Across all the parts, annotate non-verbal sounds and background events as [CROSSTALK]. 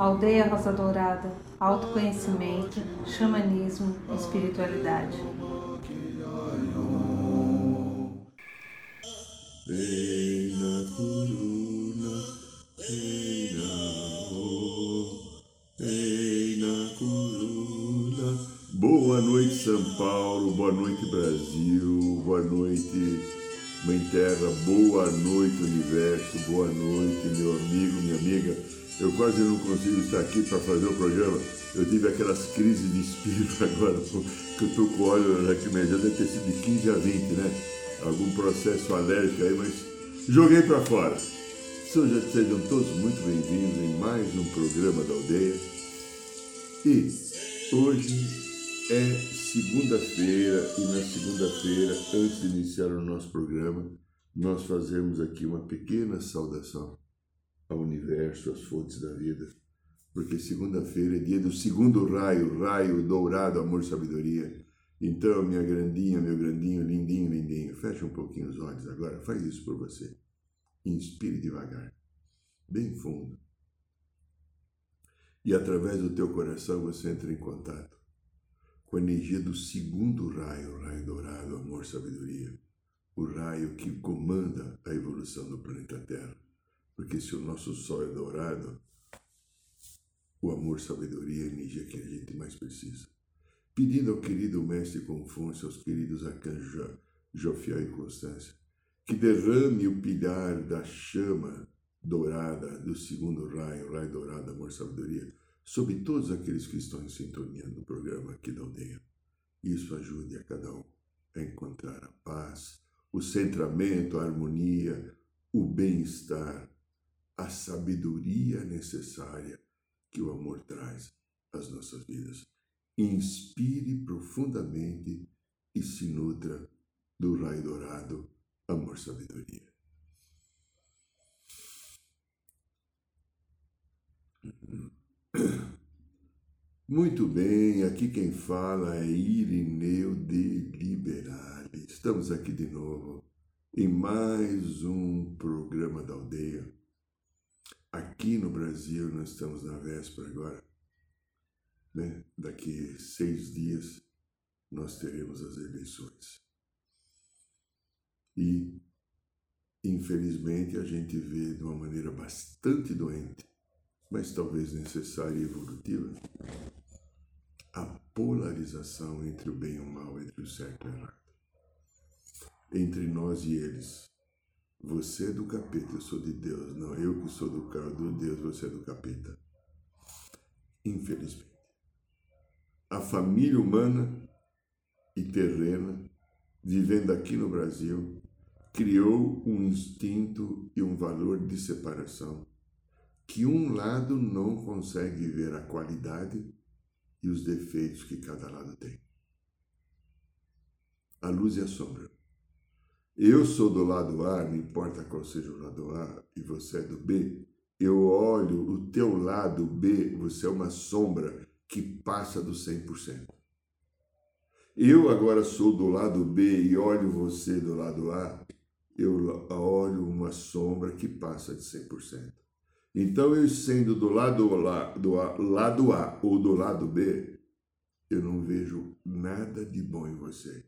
Aldeia Rosa Dourada, autoconhecimento, xamanismo, espiritualidade. Boa noite, São Paulo, boa noite, Brasil, boa noite, Mãe Terra, boa noite, Universo, boa noite, meu amigo, minha amiga. Eu quase não consigo estar aqui para fazer o programa. Eu tive aquelas crises de espírito [LAUGHS] agora, que eu estou com óleo lacrimejado, deve ter sido de 15 a 20, né? algum processo alérgico aí, mas joguei para fora. Sejam todos muito bem-vindos em mais um programa da aldeia. E hoje é segunda-feira e na segunda-feira, antes de iniciar o nosso programa, nós fazemos aqui uma pequena saudação ao universo, às fontes da vida, porque segunda-feira é dia do segundo raio, raio dourado, amor, sabedoria então, minha grandinha, meu grandinho, lindinho, lindinho, fecha um pouquinho os olhos agora, faz isso por você. Inspire devagar, bem fundo. E através do teu coração você entra em contato com a energia do segundo raio, raio dourado, amor, sabedoria. O raio que comanda a evolução do planeta Terra. Porque se o nosso sol é dourado, o amor, sabedoria a energia que a gente mais precisa pedindo ao querido mestre Confúcio, aos queridos arcanjos Jofiel e Constância, que derrame o pilhar da chama dourada do segundo raio, raio dourado, amor, sabedoria, sobre todos aqueles que estão em sintonia no programa aqui da aldeia. Isso ajude a cada um a encontrar a paz, o centramento, a harmonia, o bem-estar, a sabedoria necessária que o amor traz às nossas vidas inspire profundamente e se nutra do raio dourado, amor, sabedoria. [CLEARS THROAT] Muito bem, aqui quem fala é Irineu de Liberale. Estamos aqui de novo em mais um programa da aldeia. Aqui no Brasil, nós estamos na véspera agora né? Daqui seis dias nós teremos as eleições. E, infelizmente, a gente vê de uma maneira bastante doente, mas talvez necessária e evolutiva, a polarização entre o bem e o mal, entre o certo e o errado. Entre nós e eles. Você é do capeta, eu sou de Deus. Não, eu que sou do, do Deus, você é do capeta. Infelizmente a família humana e terrena, vivendo aqui no Brasil, criou um instinto e um valor de separação que um lado não consegue ver a qualidade e os defeitos que cada lado tem. A luz e a sombra. Eu sou do lado A, não importa qual seja o lado A, e você é do B. Eu olho o teu lado B, você é uma sombra que passa do 100%. Eu agora sou do lado B e olho você do lado A, eu olho uma sombra que passa de 100%. Então, eu sendo do lado, A, do lado A ou do lado B, eu não vejo nada de bom em você.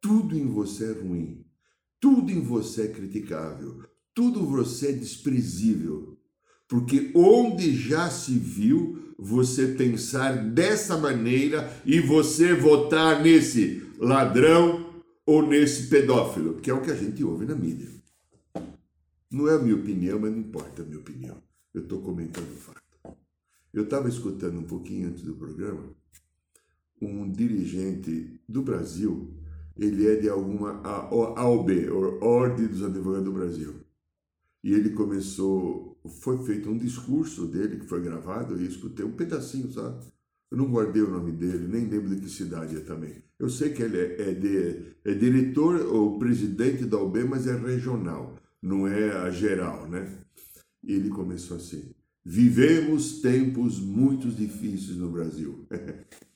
Tudo em você é ruim. Tudo em você é criticável. Tudo em você é desprezível. Porque onde já se viu você pensar dessa maneira e você votar nesse ladrão ou nesse pedófilo, que é o que a gente ouve na mídia. Não é a minha opinião, mas não importa a minha opinião. Eu estou comentando o fato. Eu estava escutando um pouquinho antes do programa um dirigente do Brasil, ele é de alguma AOB, Ordem dos Advogados do Brasil. E ele começou foi feito um discurso dele que foi gravado e escutei um pedacinho, sabe? Eu não guardei o nome dele, nem lembro de que cidade é também. Eu sei que ele é, é, de, é diretor ou presidente da UB, mas é regional, não é a geral, né? E ele começou assim: Vivemos tempos muito difíceis no Brasil. [LAUGHS]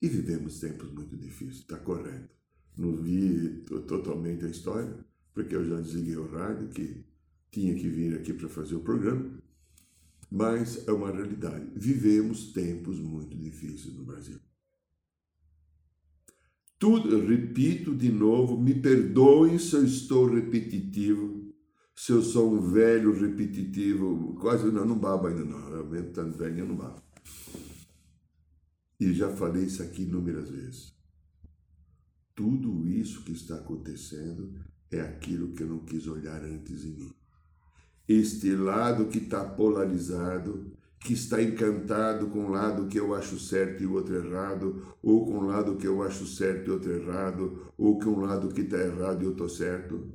e vivemos tempos muito difíceis, está correto. Não vi totalmente a história, porque eu já desliguei o rádio, que tinha que vir aqui para fazer o programa. Mas é uma realidade. Vivemos tempos muito difíceis no Brasil. Tudo, repito de novo, me perdoem se eu estou repetitivo, se eu sou um velho repetitivo, quase não, não babo ainda não, eu tanto velho, eu não babo. E já falei isso aqui inúmeras vezes. Tudo isso que está acontecendo é aquilo que eu não quis olhar antes em mim. Este lado que está polarizado, que está encantado com um lado que eu acho certo e o outro errado, ou com um lado que eu acho certo e outro errado, ou com um lado que está errado e eu estou certo.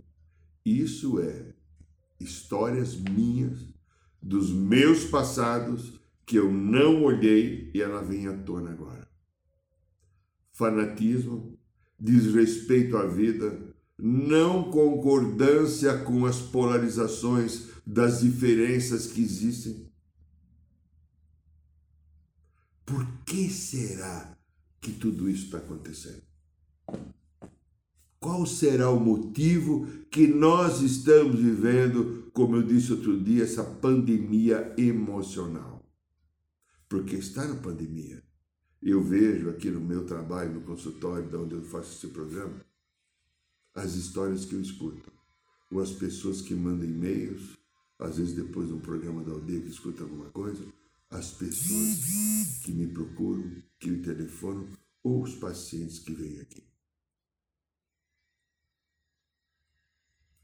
Isso é histórias minhas, dos meus passados, que eu não olhei e ela vem à tona agora. Fanatismo, desrespeito à vida, não concordância com as polarizações das diferenças que existem por que será que tudo isso está acontecendo? Qual será o motivo que nós estamos vivendo, como eu disse outro dia, essa pandemia emocional? Porque está na pandemia. Eu vejo aqui no meu trabalho, no consultório, de onde eu faço esse programa, as histórias que eu escuto. Ou as pessoas que mandam e-mails, às vezes depois de um programa da aldeia que escuta alguma coisa, as pessoas que me procuram, que me telefonam, ou os pacientes que vêm aqui.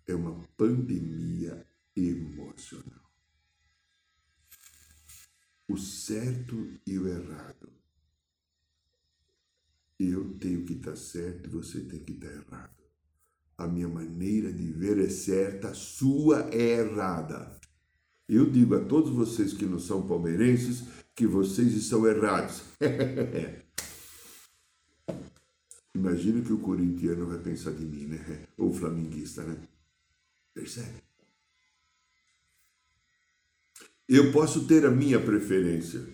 É uma pandemia emocional. O certo e o errado. Eu tenho que estar certo e você tem que estar errado. A minha maneira de ver é certa, a sua é errada. Eu digo a todos vocês que não são palmeirenses que vocês estão errados. [LAUGHS] Imagina que o corintiano vai pensar de mim, né? Ou o flamenguista, né? Percebe? Eu posso ter a minha preferência,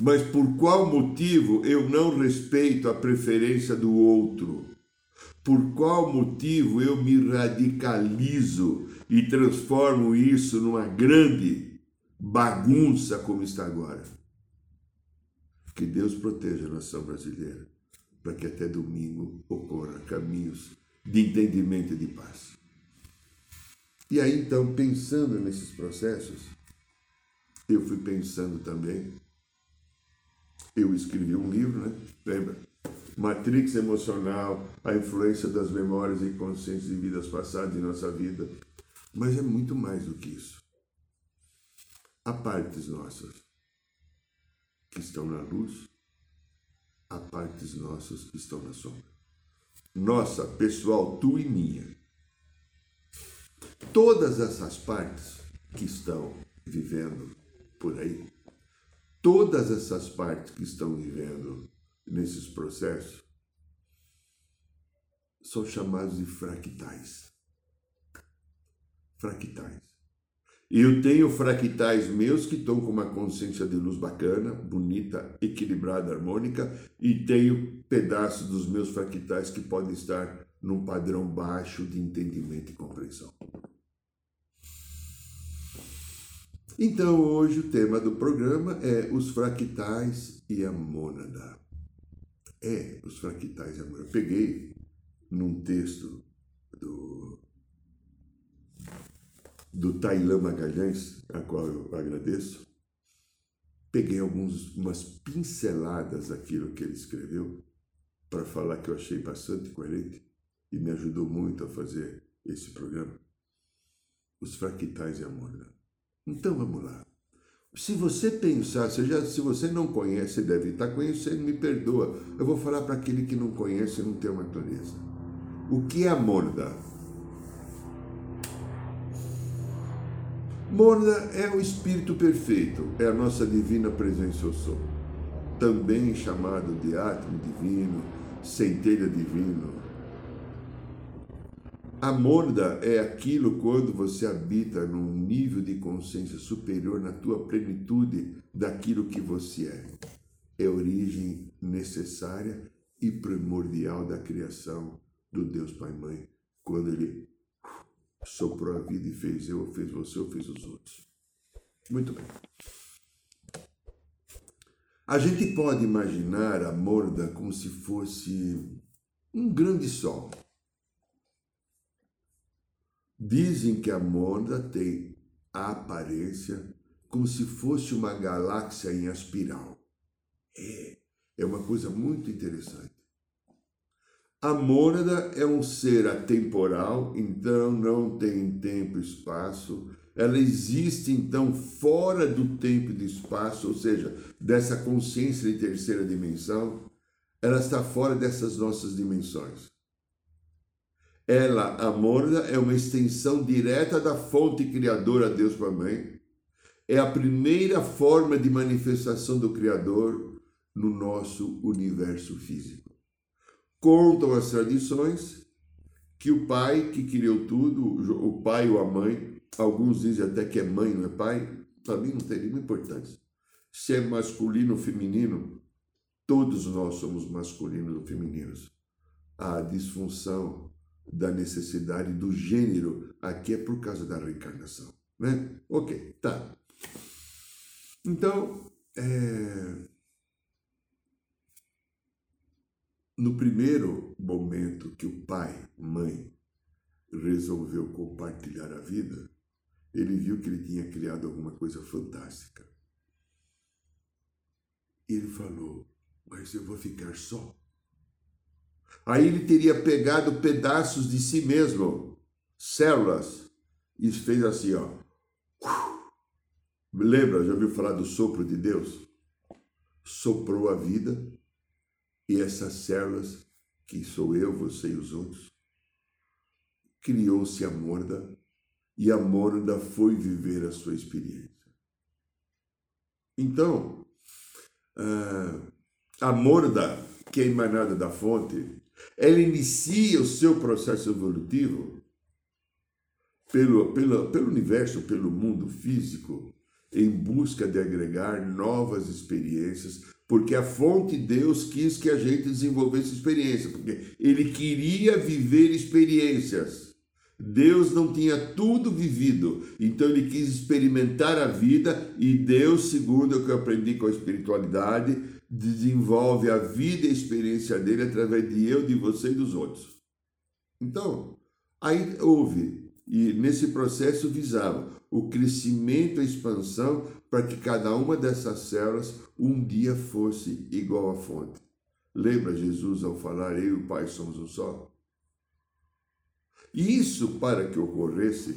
mas por qual motivo eu não respeito a preferência do outro? Por qual motivo eu me radicalizo e transformo isso numa grande bagunça como está agora? Que Deus proteja a nação brasileira, para que até domingo ocorra caminhos de entendimento e de paz. E aí, então, pensando nesses processos, eu fui pensando também. Eu escrevi um livro, né? Lembra? matrix emocional, a influência das memórias e consciências de vidas passadas em nossa vida. Mas é muito mais do que isso. Há partes nossas que estão na luz, há partes nossas que estão na sombra. Nossa, pessoal, tu e minha. Todas essas partes que estão vivendo por aí, todas essas partes que estão vivendo nesses processos são chamados de fractais. Fractais. Eu tenho fractais meus que estão com uma consciência de luz bacana, bonita, equilibrada, harmônica, e tenho pedaços dos meus fractais que podem estar num padrão baixo de entendimento e compreensão. Então, hoje o tema do programa é os fractais e a mônada. É, os fractais de amor. Eu peguei num texto do, do Tailã Magalhães, a qual eu agradeço, peguei algumas umas pinceladas daquilo que ele escreveu para falar que eu achei bastante coerente e me ajudou muito a fazer esse programa. Os fractais de amor. Né? Então vamos lá. Se você pensar, se, já, se você não conhece, deve estar conhecendo, me perdoa. Eu vou falar para aquele que não conhece e não tem uma clareza. O que é Morda? Morda é o Espírito Perfeito, é a nossa divina presença eu sou. Também chamado de átomo divino, centelha divino, a morda é aquilo quando você habita num nível de consciência superior na tua plenitude daquilo que você é. É origem necessária e primordial da criação do Deus Pai Mãe, quando ele soprou a vida e fez eu, fez você, ou fez os outros. Muito bem. A gente pode imaginar a morda como se fosse um grande sol. Dizem que a morda tem a aparência como se fosse uma galáxia em espiral. É, é uma coisa muito interessante. A mônada é um ser atemporal, então não tem tempo e espaço. Ela existe, então, fora do tempo e do espaço, ou seja, dessa consciência de terceira dimensão. Ela está fora dessas nossas dimensões. Ela, a mônada, é uma extensão direta da fonte criadora, Deus para Mãe. É a primeira forma de manifestação do Criador no nosso universo físico. Contam as tradições que o pai que criou tudo, o pai ou a mãe, alguns dizem até que é mãe, não é pai, para mim não tem nenhuma importância. Se é masculino ou feminino, todos nós somos masculinos ou femininos. A disfunção da necessidade do gênero aqui é por causa da reencarnação, né? Ok, tá. Então, é, No primeiro momento que o pai, mãe, resolveu compartilhar a vida, ele viu que ele tinha criado alguma coisa fantástica. Ele falou: Mas eu vou ficar só. Aí ele teria pegado pedaços de si mesmo, células, e fez assim, ó. Lembra, já ouviu falar do sopro de Deus? Soprou a vida e essas células, que sou eu, você e os outros, criou-se a morda e a morda foi viver a sua experiência. Então, ah, a morda, que é emanada da fonte, ela inicia o seu processo evolutivo pelo, pelo, pelo universo, pelo mundo físico, em busca de agregar novas experiências porque a fonte Deus quis que a gente desenvolvesse experiência, porque ele queria viver experiências. Deus não tinha tudo vivido, então ele quis experimentar a vida e Deus, segundo o que eu aprendi com a espiritualidade, desenvolve a vida e a experiência dele através de eu, de você e dos outros. Então, aí houve, e nesse processo visava o crescimento, a expansão, para que cada uma dessas células um dia fosse igual à fonte. Lembra Jesus ao falar, eu e o Pai somos um só? Isso, para que ocorresse,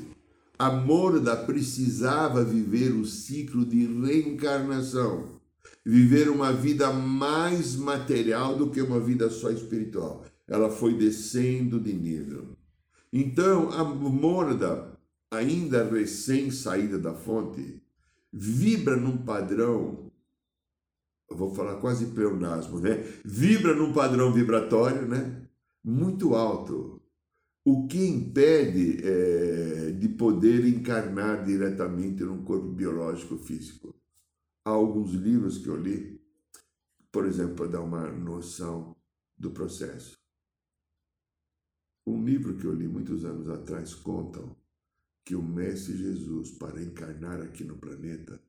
a Morda precisava viver o ciclo de reencarnação, viver uma vida mais material do que uma vida só espiritual. Ela foi descendo de nível. Então, a Morda ainda recém saída da fonte, vibra num padrão, vou falar quase pleonasmo, né? Vibra num padrão vibratório, né? Muito alto. O que impede é, de poder encarnar diretamente num corpo biológico físico? Há alguns livros que eu li, por exemplo, para dar uma noção do processo. Um livro que eu li muitos anos atrás conta que o Mestre Jesus, para encarnar aqui no planeta,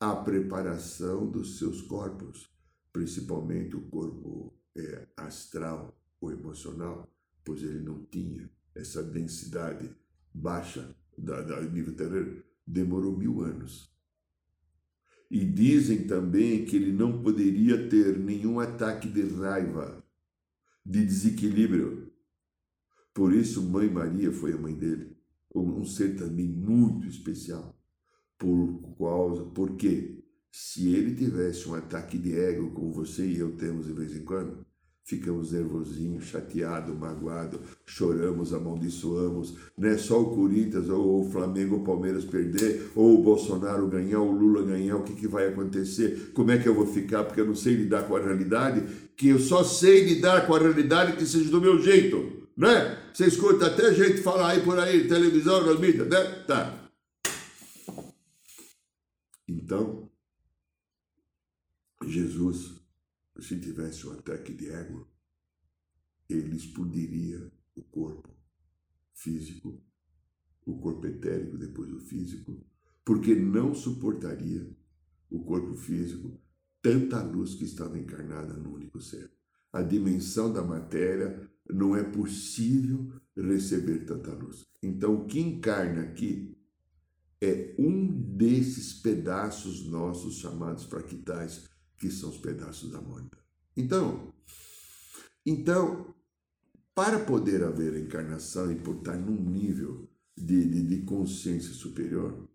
a preparação dos seus corpos, principalmente o corpo é, astral ou emocional, pois ele não tinha essa densidade baixa da, da nível terreno, demorou mil anos. E dizem também que ele não poderia ter nenhum ataque de raiva, de desequilíbrio. Por isso, Mãe Maria foi a mãe dele um ser também muito especial. Por causa, porque se ele tivesse um ataque de ego, como você e eu temos de vez em quando, ficamos nervosinhos, chateados, magoados, choramos, amaldiçoamos, não é só o Corinthians ou o Flamengo ou o Palmeiras perder, ou o Bolsonaro ganhar, ou o Lula ganhar, o que, que vai acontecer, como é que eu vou ficar, porque eu não sei lidar com a realidade, que eu só sei lidar com a realidade que seja do meu jeito né? Você escuta até gente falar aí por aí, televisão, mídias, né? Tá. Então, Jesus, se tivesse um ataque de ego, ele explodiria o corpo físico, o corpo etérico, depois o físico, porque não suportaria o corpo físico tanta luz que estava encarnada no único ser. A dimensão da matéria não é possível receber tanta luz. Então, o que encarna aqui é um desses pedaços nossos chamados fractais, que são os pedaços da mônica. Então, então, para poder haver a encarnação e por estar num nível de, de, de consciência superior,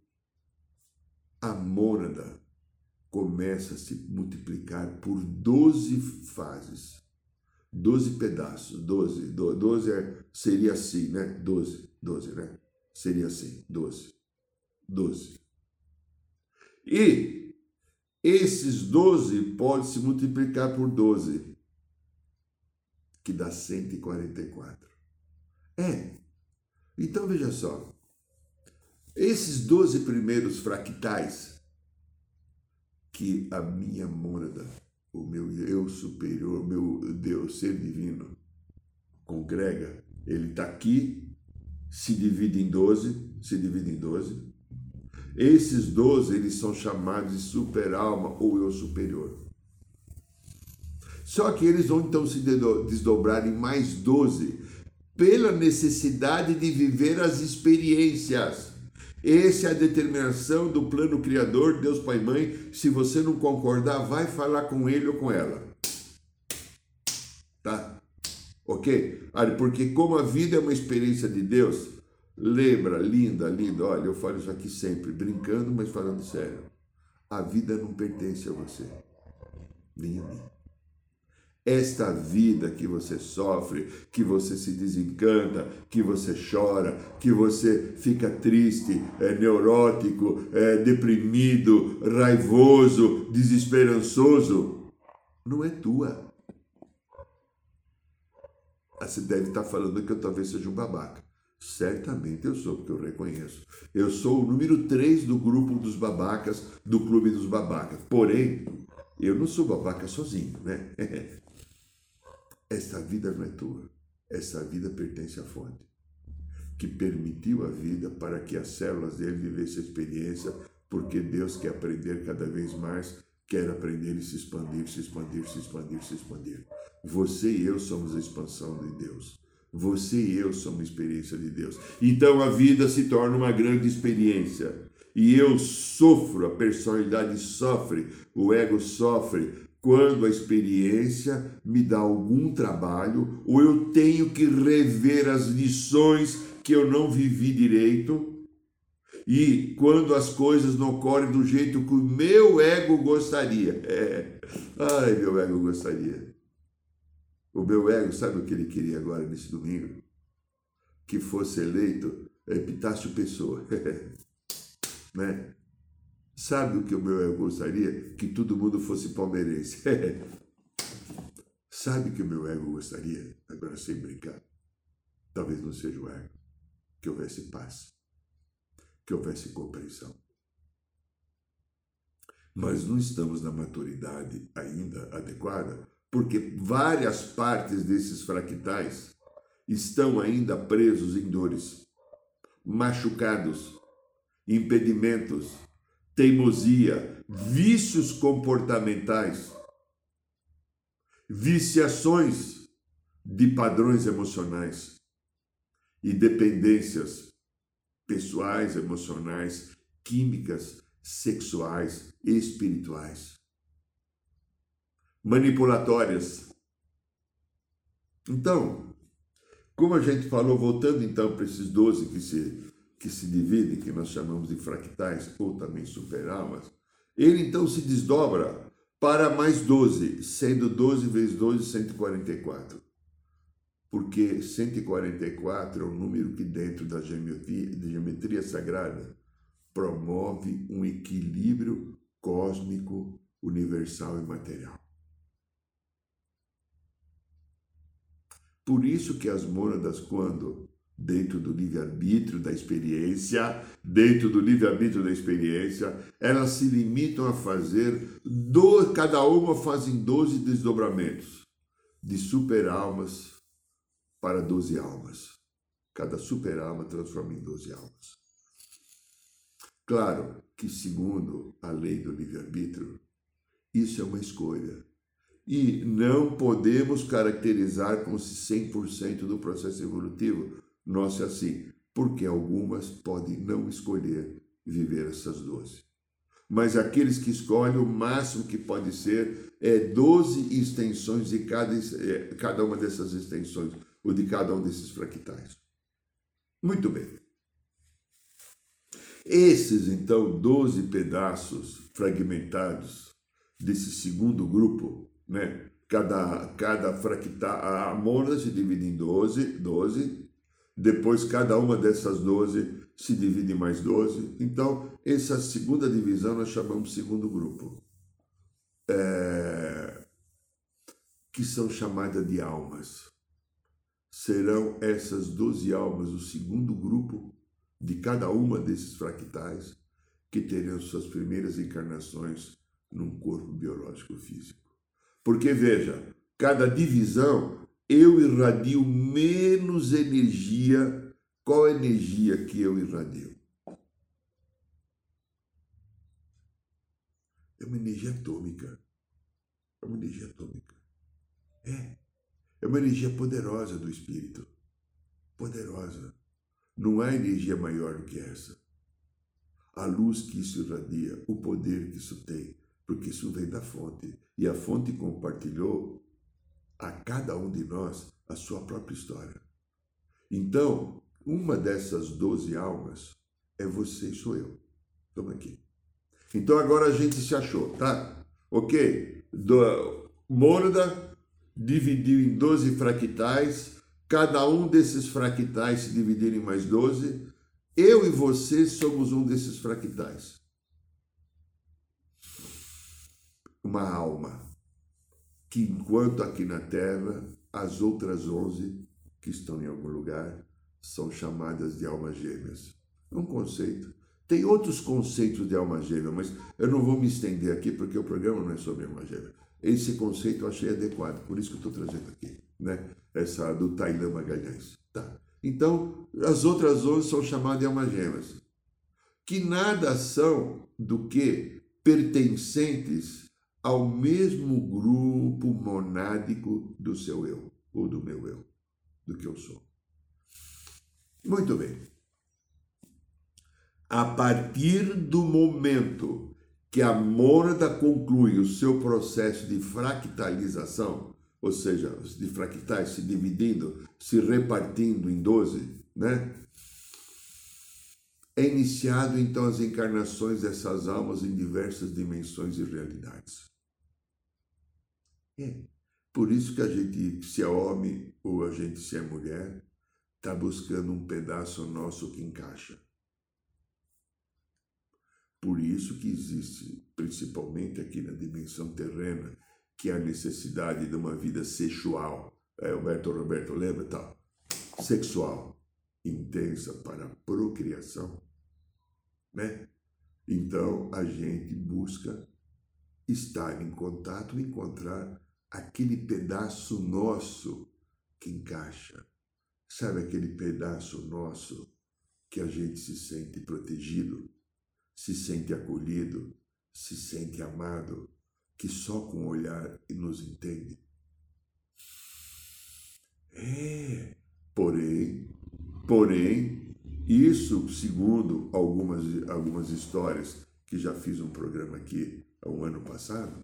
a mônada começa a se multiplicar por 12 fases. 12 pedaços, 12, 12 é, seria assim, né? 12, 12, né? Seria assim, 12. 12. E esses 12 podem se multiplicar por 12, que dá 144. É. Então veja só. Esses 12 primeiros fractais que a minha mônada, o meu eu superior, o meu Deus, ser divino, congrega, ele está aqui, se divide em 12, se divide em 12, esses doze, eles são chamados de super-alma ou eu superior. Só que eles vão então se desdobrar em mais doze pela necessidade de viver as experiências. Essa é a determinação do plano criador, Deus Pai e Mãe. Se você não concordar, vai falar com ele ou com ela. Tá? Ok? Porque como a vida é uma experiência de Deus, Lembra, linda, linda, olha, eu falo isso aqui sempre, brincando, mas falando sério. A vida não pertence a você, nem a mim. Esta vida que você sofre, que você se desencanta, que você chora, que você fica triste, é neurótico, é deprimido, raivoso, desesperançoso, não é tua. Você deve estar falando que eu talvez seja um babaca. Certamente eu sou, porque eu reconheço. Eu sou o número 3 do grupo dos babacas, do clube dos babacas. Porém, eu não sou babaca sozinho, né? [LAUGHS] Esta vida não é tua. Essa vida pertence à fonte, que permitiu a vida para que as células dele vivessem a experiência, porque Deus quer aprender cada vez mais, quer aprender e se expandir, se expandir, se expandir, se expandir. Você e eu somos a expansão de Deus. Você e eu somos experiência de Deus. Então a vida se torna uma grande experiência. E eu sofro, a personalidade sofre, o ego sofre, quando a experiência me dá algum trabalho ou eu tenho que rever as lições que eu não vivi direito. E quando as coisas não ocorrem do jeito que o meu ego gostaria. É. [LAUGHS] Ai, meu ego gostaria. O meu ego, sabe o que ele queria agora nesse domingo? Que fosse eleito Epitácio Pessoa. [LAUGHS] né? Sabe o que o meu ego gostaria? Que todo mundo fosse palmeirense. [LAUGHS] Sabe o que o meu ego gostaria? Agora sem brincar. Talvez não seja o ego. Que houvesse paz. Que houvesse compreensão. Mas não estamos na maturidade ainda adequada porque várias partes desses fractais estão ainda presos em dores, machucados, impedimentos, teimosia, vícios comportamentais, viciações de padrões emocionais e dependências pessoais, emocionais, químicas, sexuais e espirituais manipulatórias. Então, como a gente falou, voltando então para esses 12 que se, que se dividem, que nós chamamos de fractais ou também superalmas, ele então se desdobra para mais 12, sendo 12 vezes 12, 144. Porque 144 é um número que, dentro da geometria, da geometria sagrada, promove um equilíbrio cósmico, universal e material. Por isso que as mônadas, quando dentro do livre-arbítrio da experiência, dentro do livre-arbítrio da experiência, elas se limitam a fazer, do, cada uma fazem 12 desdobramentos, de super-almas para 12 almas. Cada super-alma transforma em 12 almas. Claro que, segundo a lei do livre-arbítrio, isso é uma escolha. E não podemos caracterizar como se 100% do processo evolutivo nosso é assim, porque algumas podem não escolher viver essas 12. Mas aqueles que escolhem, o máximo que pode ser é 12 extensões de cada, é, cada uma dessas extensões, ou de cada um desses fractais. Muito bem. Esses, então, 12 pedaços fragmentados desse segundo grupo, né? Cada, cada fractal, a mônada se divide em 12, 12, depois cada uma dessas 12 se divide em mais 12. Então, essa segunda divisão nós chamamos de segundo grupo, é, que são chamadas de almas. Serão essas 12 almas o segundo grupo de cada uma desses fractais que terão suas primeiras encarnações num corpo biológico físico. Porque veja, cada divisão eu irradio menos energia. Qual energia que eu irradio? É uma energia atômica. É uma energia atômica. É. É uma energia poderosa do espírito. Poderosa. Não há energia maior do que essa. A luz que isso irradia, o poder que isso tem, porque isso vem da fonte. E a fonte compartilhou a cada um de nós a sua própria história. Então, uma dessas doze almas é você e sou eu. Estamos aqui. Então agora a gente se achou, tá? Ok? Do, Mônada dividiu em 12 fractais, cada um desses fractais se dividir em mais 12. Eu e você somos um desses fractais. Uma alma, que enquanto aqui na Terra, as outras onze que estão em algum lugar são chamadas de almas gêmeas. É um conceito. Tem outros conceitos de alma gêmea, mas eu não vou me estender aqui porque o programa não é sobre alma gêmea. Esse conceito eu achei adequado, por isso que eu estou trazendo aqui, né? Essa do Tailan Magalhães. Tá. Então, as outras onze são chamadas de almas gêmeas, que nada são do que pertencentes ao mesmo grupo monádico do seu eu, ou do meu eu, do que eu sou. Muito bem. A partir do momento que a mônada conclui o seu processo de fractalização, ou seja, de fractais se dividindo, se repartindo em 12, né? É iniciado então as encarnações dessas almas em diversas dimensões e realidades. É. Por isso que a gente, se é homem ou a gente se é mulher, está buscando um pedaço nosso que encaixa. Por isso que existe, principalmente aqui na dimensão terrena, que é a necessidade de uma vida sexual. É, Alberto Roberto, lembra tal? Sexual, intensa para a procriação, né? Então a gente busca estar em contato, encontrar aquele pedaço nosso que encaixa. Sabe aquele pedaço nosso que a gente se sente protegido, se sente acolhido, se sente amado, que só com o olhar nos entende? É, porém, porém, isso, segundo algumas, algumas histórias que já fiz um programa aqui há um ano passado,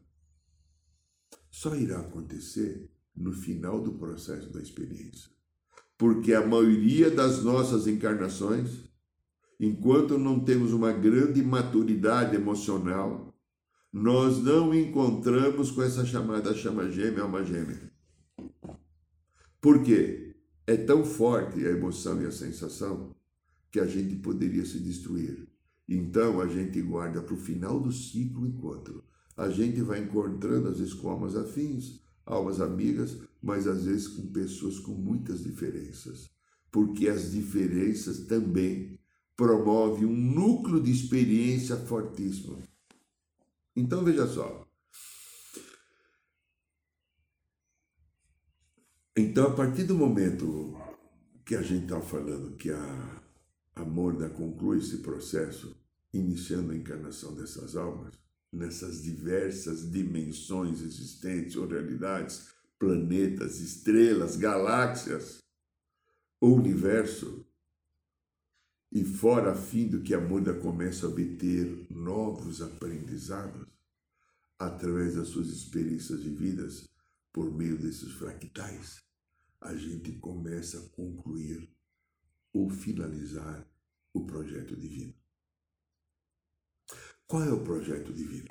só irá acontecer no final do processo da experiência. Porque a maioria das nossas encarnações, enquanto não temos uma grande maturidade emocional, nós não encontramos com essa chamada chama gêmea, alma gêmea. Por quê? É tão forte a emoção e a sensação que a gente poderia se destruir. Então a gente guarda para o final do ciclo encontro a gente vai encontrando, às vezes, com almas afins, almas amigas, mas às vezes com pessoas com muitas diferenças. Porque as diferenças também promovem um núcleo de experiência fortíssimo. Então, veja só. Então, a partir do momento que a gente está falando que a, a Morda conclui esse processo iniciando a encarnação dessas almas, nessas diversas dimensões existentes ou realidades, planetas, estrelas, galáxias, o universo, e fora a fim do que a muda começa a obter novos aprendizados através das suas experiências de vidas por meio desses fractais, a gente começa a concluir ou finalizar o projeto divino. Qual é o projeto divino?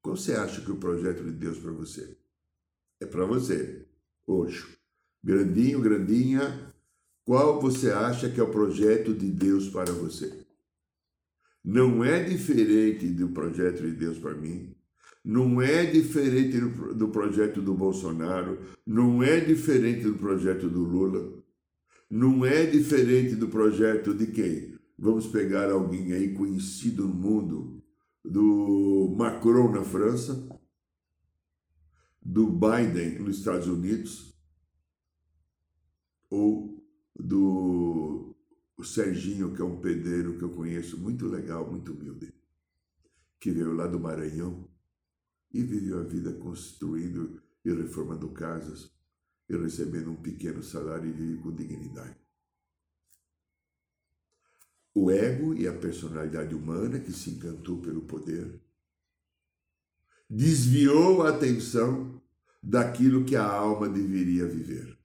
Qual você acha que o projeto de Deus para você? É para você, hoje. Grandinho, grandinha, qual você acha que é o projeto de Deus para você? Não é diferente do projeto de Deus para mim, não é diferente do projeto do Bolsonaro, não é diferente do projeto do Lula, não é diferente do projeto de quem? Vamos pegar alguém aí conhecido no mundo, do Macron na França, do Biden nos Estados Unidos, ou do Serginho, que é um pedreiro que eu conheço, muito legal, muito humilde, que veio lá do Maranhão e viveu a vida construindo e reformando casas e recebendo um pequeno salário e vive com dignidade o ego e a personalidade humana que se encantou pelo poder, desviou a atenção daquilo que a alma deveria viver,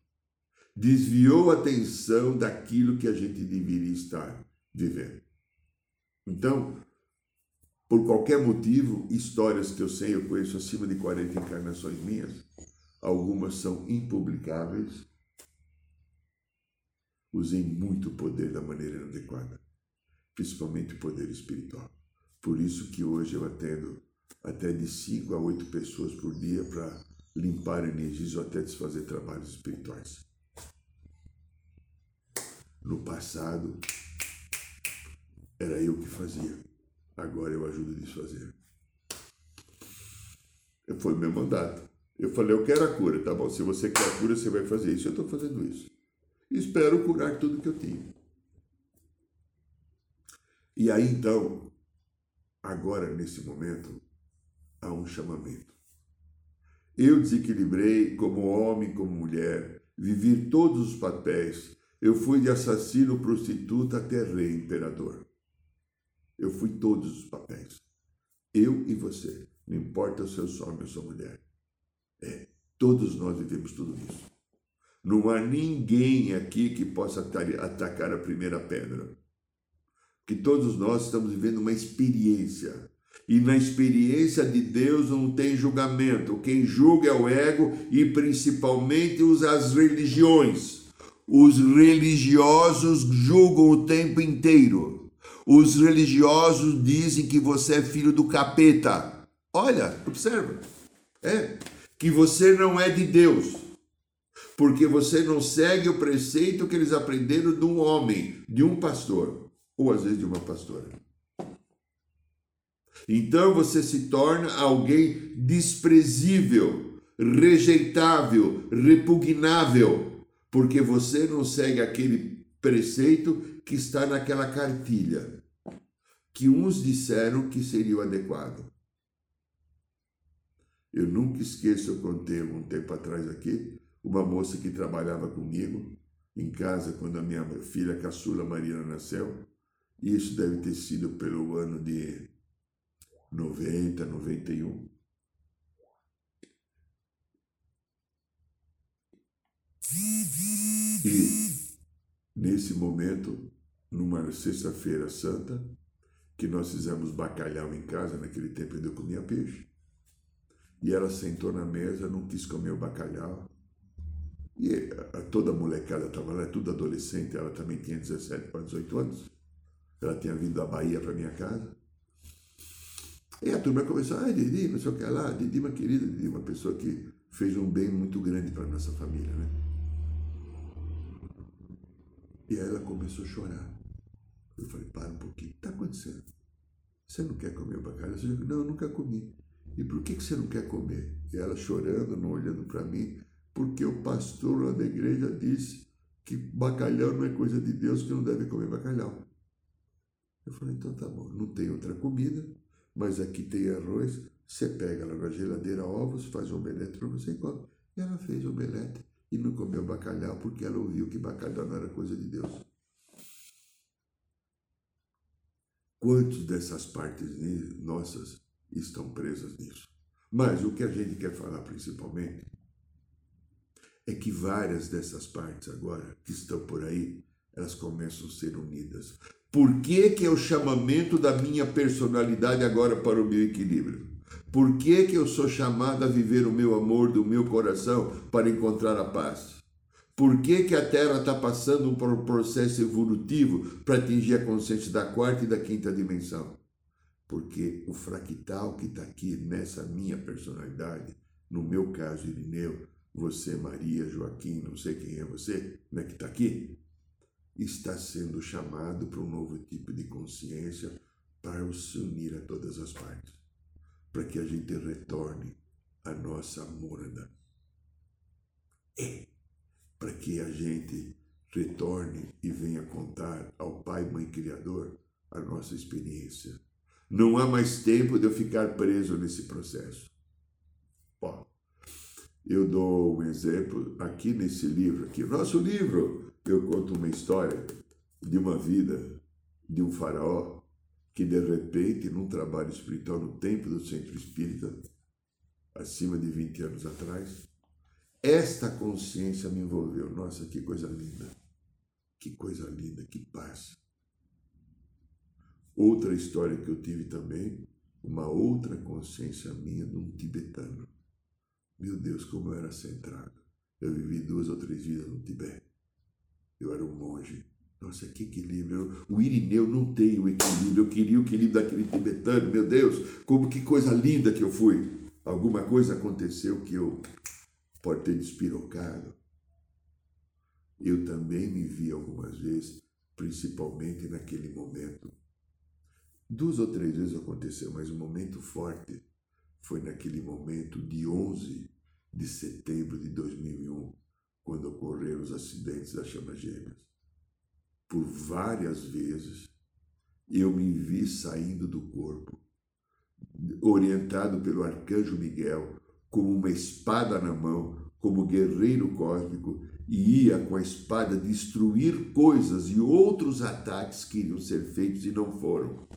desviou a atenção daquilo que a gente deveria estar vivendo. Então, por qualquer motivo, histórias que eu sei, eu conheço acima de 40 encarnações minhas, algumas são impublicáveis, usei muito poder da maneira inadequada principalmente o poder espiritual. Por isso que hoje eu atendo até de 5 a 8 pessoas por dia para limpar energias ou até desfazer trabalhos espirituais. No passado, era eu que fazia. Agora eu ajudo a desfazer. Foi o meu mandato. Eu falei, eu quero a cura, tá bom? Se você quer a cura, você vai fazer isso. Eu estou fazendo isso. Espero curar tudo que eu tinha. E aí então, agora nesse momento, há um chamamento. Eu desequilibrei como homem, como mulher, vivi todos os papéis. Eu fui de assassino, prostituta até rei, imperador. Eu fui todos os papéis. Eu e você. Não importa se eu sou homem ou sou mulher. É, todos nós vivemos tudo isso. Não há ninguém aqui que possa atacar a primeira pedra que todos nós estamos vivendo uma experiência. E na experiência de Deus não tem julgamento. Quem julga é o ego e principalmente as religiões. Os religiosos julgam o tempo inteiro. Os religiosos dizem que você é filho do capeta. Olha, observa. É que você não é de Deus. Porque você não segue o preceito que eles aprenderam de um homem, de um pastor ou às vezes de uma pastora. Então você se torna alguém desprezível, rejeitável, repugnável, porque você não segue aquele preceito que está naquela cartilha, que uns disseram que seria o adequado. Eu nunca esqueço, eu contei um tempo atrás aqui, uma moça que trabalhava comigo em casa quando a minha filha caçula Marina nasceu. Isso deve ter sido pelo ano de 90, 91. E nesse momento, numa sexta-feira santa, que nós fizemos bacalhau em casa, naquele tempo eu comia peixe. E ela sentou na mesa, não quis comer o bacalhau. E toda a molecada estava lá, tudo adolescente, ela também tinha 17 para 18 anos. Ela tinha vindo da Bahia para minha casa. E a turma começou, ai, Didi, não sei o que lá, Didi, uma querida, Didi, uma pessoa que fez um bem muito grande para nossa família, né? E aí ela começou a chorar. Eu falei, para um pouquinho, o que está acontecendo? Você não quer comer o bacalhau? Você não, eu nunca comi. E por que, que você não quer comer? E ela chorando, não olhando para mim, porque o pastor lá da igreja disse que bacalhau não é coisa de Deus, que não deve comer bacalhau. Eu falei, então tá bom, não tem outra comida, mas aqui tem arroz, você pega lá na geladeira ovos, faz um omelete para você e come. E ela fez omelete e não comeu bacalhau porque ela ouviu que bacalhau não era coisa de Deus. Quantos dessas partes nossas estão presas nisso? Mas o que a gente quer falar principalmente é que várias dessas partes agora que estão por aí, elas começam a ser unidas. Por que, que é o chamamento da minha personalidade agora para o meu equilíbrio? Por que, que eu sou chamado a viver o meu amor do meu coração para encontrar a paz? Por que, que a Terra está passando por um processo evolutivo para atingir a consciência da quarta e da quinta dimensão? Porque o fractal que está aqui nessa minha personalidade, no meu caso, Irineu, você, Maria, Joaquim, não sei quem é você, né, que está aqui, está sendo chamado para um novo tipo de consciência para se unir a todas as partes, para que a gente retorne à nossa morada. É, para que a gente retorne e venha contar ao Pai, Mãe Criador a nossa experiência. Não há mais tempo de eu ficar preso nesse processo. Eu dou um exemplo aqui nesse livro, aqui, nosso livro. Eu conto uma história de uma vida de um faraó que de repente, num trabalho espiritual no templo do centro espírita, acima de 20 anos atrás, esta consciência me envolveu. Nossa, que coisa linda! Que coisa linda, que paz! Outra história que eu tive também, uma outra consciência minha de um tibetano. Meu Deus, como eu era centrado. Eu vivi duas ou três vidas no Tibete. Eu era um monge. Nossa, que equilíbrio. O Irineu não tem o equilíbrio. Eu queria o equilíbrio daquele tibetano. Meu Deus, como que coisa linda que eu fui. Alguma coisa aconteceu que eu pode ter despirocado. Eu também me vi algumas vezes, principalmente naquele momento. Duas ou três vezes aconteceu, mas um momento forte foi naquele momento de 11 de setembro de 2001, quando ocorreram os acidentes das chamas gêmeas. Por várias vezes eu me vi saindo do corpo, orientado pelo arcanjo Miguel, com uma espada na mão, como guerreiro cósmico, e ia com a espada destruir coisas e outros ataques que iriam ser feitos e não foram.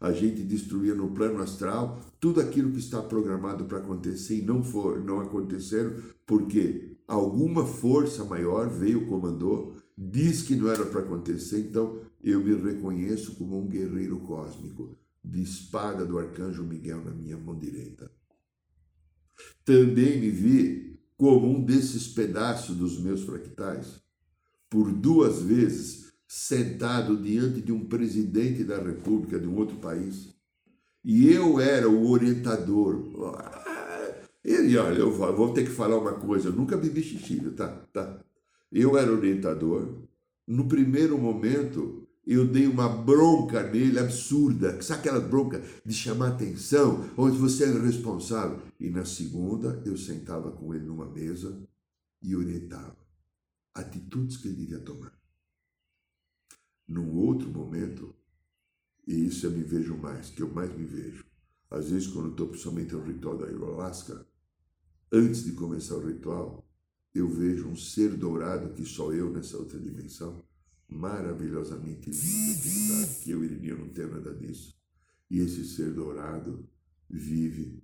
A gente destruía no plano astral tudo aquilo que está programado para acontecer e não for, não aconteceram, porque alguma força maior veio, comandou, diz que não era para acontecer, então eu me reconheço como um guerreiro cósmico, de espada do arcanjo Miguel na minha mão direita. Também me vi como um desses pedaços dos meus fractais, por duas vezes sentado diante de um presidente da República de um outro país. E eu era o orientador. E olha, eu vou ter que falar uma coisa, eu nunca bebi xixi, tá? tá? Eu era orientador. No primeiro momento, eu dei uma bronca nele absurda, sabe aquela bronca de chamar atenção, onde você é responsável? E na segunda, eu sentava com ele numa mesa e orientava atitudes que ele devia tomar num outro momento, e isso eu me vejo mais, que eu mais me vejo. Às vezes, quando estou principalmente no ritual da ayahuasca, antes de começar o ritual, eu vejo um ser dourado que sou eu nessa outra dimensão, maravilhosamente lindo, que eu, Irineu, não tenho nada disso. E esse ser dourado vive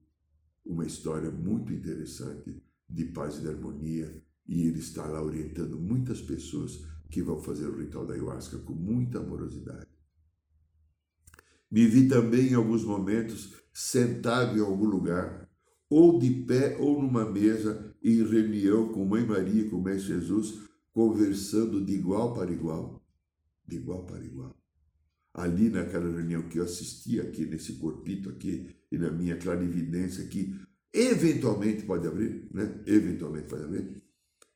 uma história muito interessante de paz e de harmonia, e ele está lá orientando muitas pessoas que vão fazer o ritual da ayahuasca com muita amorosidade. Me vi também em alguns momentos sentado em algum lugar, ou de pé ou numa mesa, em reunião com Mãe Maria e com Mestre Jesus, conversando de igual para igual. De igual para igual. Ali naquela reunião que eu assisti aqui, nesse corpito aqui, e na minha clarividência aqui, eventualmente pode abrir, né? Eventualmente pode abrir.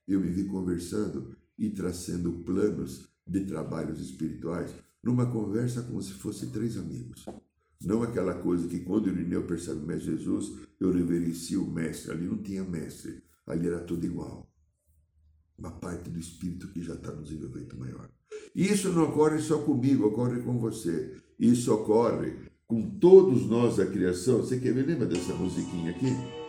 Eu me vi conversando e traçando planos de trabalhos espirituais numa conversa como se fossem três amigos. Não aquela coisa que quando Irineu percebe o Mestre Jesus, eu reverencio o Mestre. Ali não tinha Mestre, ali era tudo igual. Uma parte do Espírito que já está no desenvolvimento maior. Isso não ocorre só comigo, ocorre com você. Isso ocorre com todos nós da criação. Você quer me lembra dessa musiquinha aqui?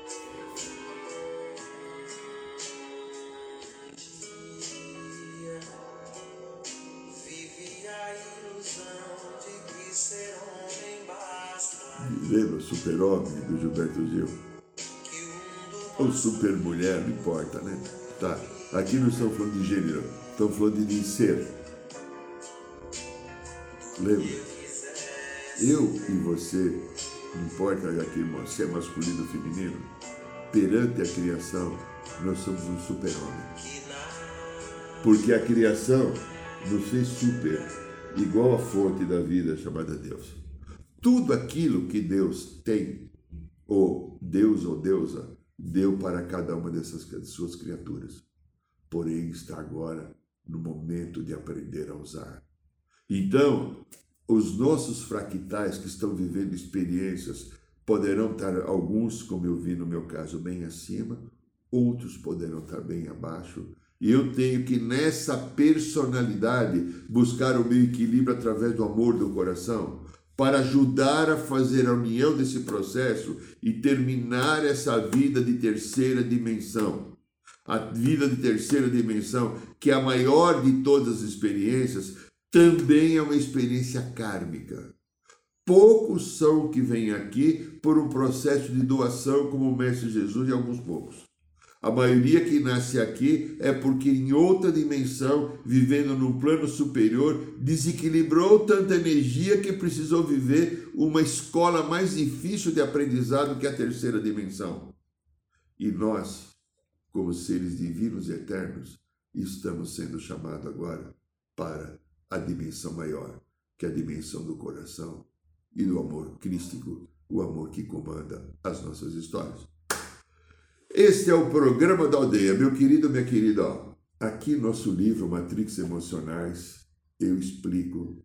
Do Gilberto Gil? Ou super-mulher, não importa, né? Tá. Aqui não estamos falando de gênero, estamos falando de ser. Lembra? Eu e você, não importa aqui se é masculino ou feminino, perante a criação, nós somos um super-homem. Porque a criação nos fez super, igual a fonte da vida chamada Deus. Tudo aquilo que Deus tem, ou Deus ou deusa, deu para cada uma dessas suas criaturas. Porém, está agora no momento de aprender a usar. Então, os nossos fractais que estão vivendo experiências poderão estar, alguns, como eu vi no meu caso, bem acima, outros poderão estar bem abaixo. E eu tenho que, nessa personalidade, buscar o meu equilíbrio através do amor do coração, para ajudar a fazer a união desse processo e terminar essa vida de terceira dimensão. A vida de terceira dimensão, que é a maior de todas as experiências, também é uma experiência kármica. Poucos são que vêm aqui por um processo de doação, como o Mestre Jesus e alguns poucos. A maioria que nasce aqui é porque em outra dimensão, vivendo num plano superior, desequilibrou tanta energia que precisou viver uma escola mais difícil de aprendizado que a terceira dimensão. E nós, como seres divinos e eternos, estamos sendo chamados agora para a dimensão maior, que é a dimensão do coração e do amor crístico, o amor que comanda as nossas histórias. Este é o programa da aldeia, meu querido, minha querida. Ó, aqui nosso livro Matrix Emocionais, eu explico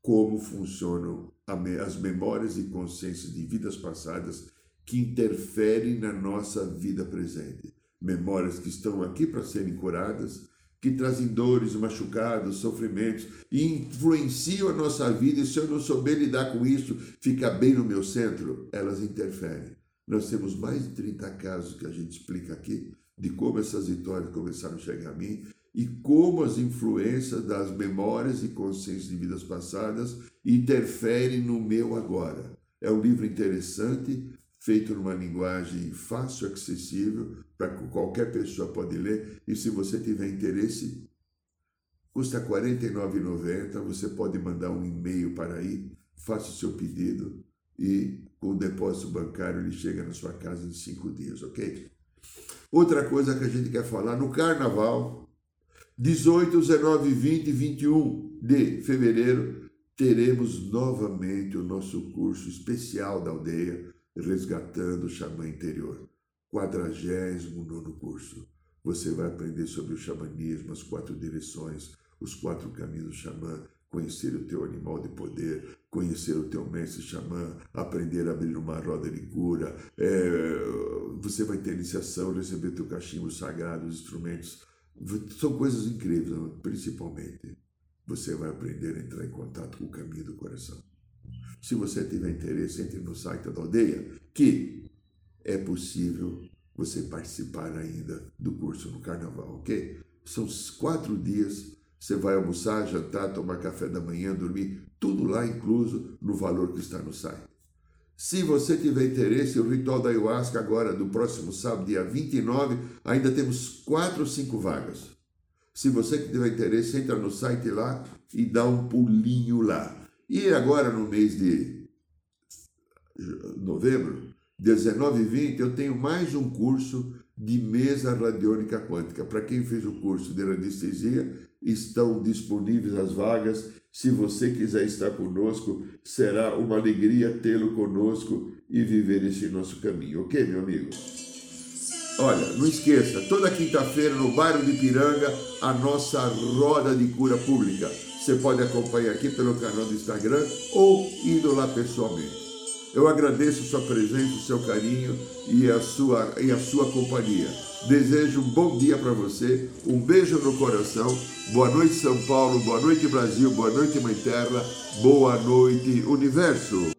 como funcionam as memórias e consciências de vidas passadas que interferem na nossa vida presente. Memórias que estão aqui para serem curadas, que trazem dores, machucados, sofrimentos e influenciam a nossa vida. E se eu não souber lidar com isso, ficar bem no meu centro, elas interferem. Nós temos mais de 30 casos que a gente explica aqui de como essas vitórias começaram a chegar a mim e como as influências das memórias e consciências de vidas passadas interferem no meu agora. É um livro interessante, feito numa linguagem fácil, acessível, para que qualquer pessoa pode ler. E se você tiver interesse, custa R$ 49,90. Você pode mandar um e-mail para aí, faça o seu pedido e com o depósito bancário ele chega na sua casa em cinco dias, ok? Outra coisa que a gente quer falar, no carnaval, 18, 19, 20 e 21 de fevereiro, teremos novamente o nosso curso especial da aldeia, Resgatando o Xamã Interior. 49 curso. Você vai aprender sobre o xamanismo, as quatro direções, os quatro caminhos do xamã, conhecer o teu animal de poder, conhecer o teu mestre xamã, aprender a abrir uma roda de cura. É, você vai ter iniciação, receber teu cachimbo sagrado, os instrumentos. São coisas incríveis, principalmente. Você vai aprender a entrar em contato com o caminho do coração. Se você tiver interesse, entre no site da aldeia, que é possível você participar ainda do curso no carnaval, ok? São quatro dias você vai almoçar, jantar, tomar café da manhã, dormir, tudo lá incluso no valor que está no site. Se você tiver interesse, o ritual da ayahuasca agora, do próximo sábado, dia 29, ainda temos quatro ou cinco vagas. Se você tiver interesse, entra no site lá e dá um pulinho lá. E agora, no mês de novembro, 19 e 20, eu tenho mais um curso de mesa radiônica quântica. Para quem fez o curso de anestesia, estão disponíveis as vagas. Se você quiser estar conosco, será uma alegria tê-lo conosco e viver esse nosso caminho, ok, meu amigo? Olha, não esqueça, toda quinta-feira no bairro de Piranga, a nossa roda de cura pública. Você pode acompanhar aqui pelo canal do Instagram ou indo lá pessoalmente. Eu agradeço sua presença, o seu carinho e a sua, e a sua companhia. Desejo um bom dia para você, um beijo no coração. Boa noite, São Paulo. Boa noite, Brasil. Boa noite, Mãe Terra. Boa noite, Universo.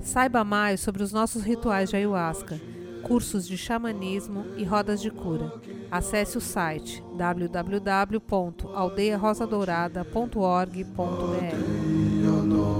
Saiba mais sobre os nossos rituais de ayahuasca, cursos de xamanismo e rodas de cura. Acesse o site www.aldeiarosadourada.org.br.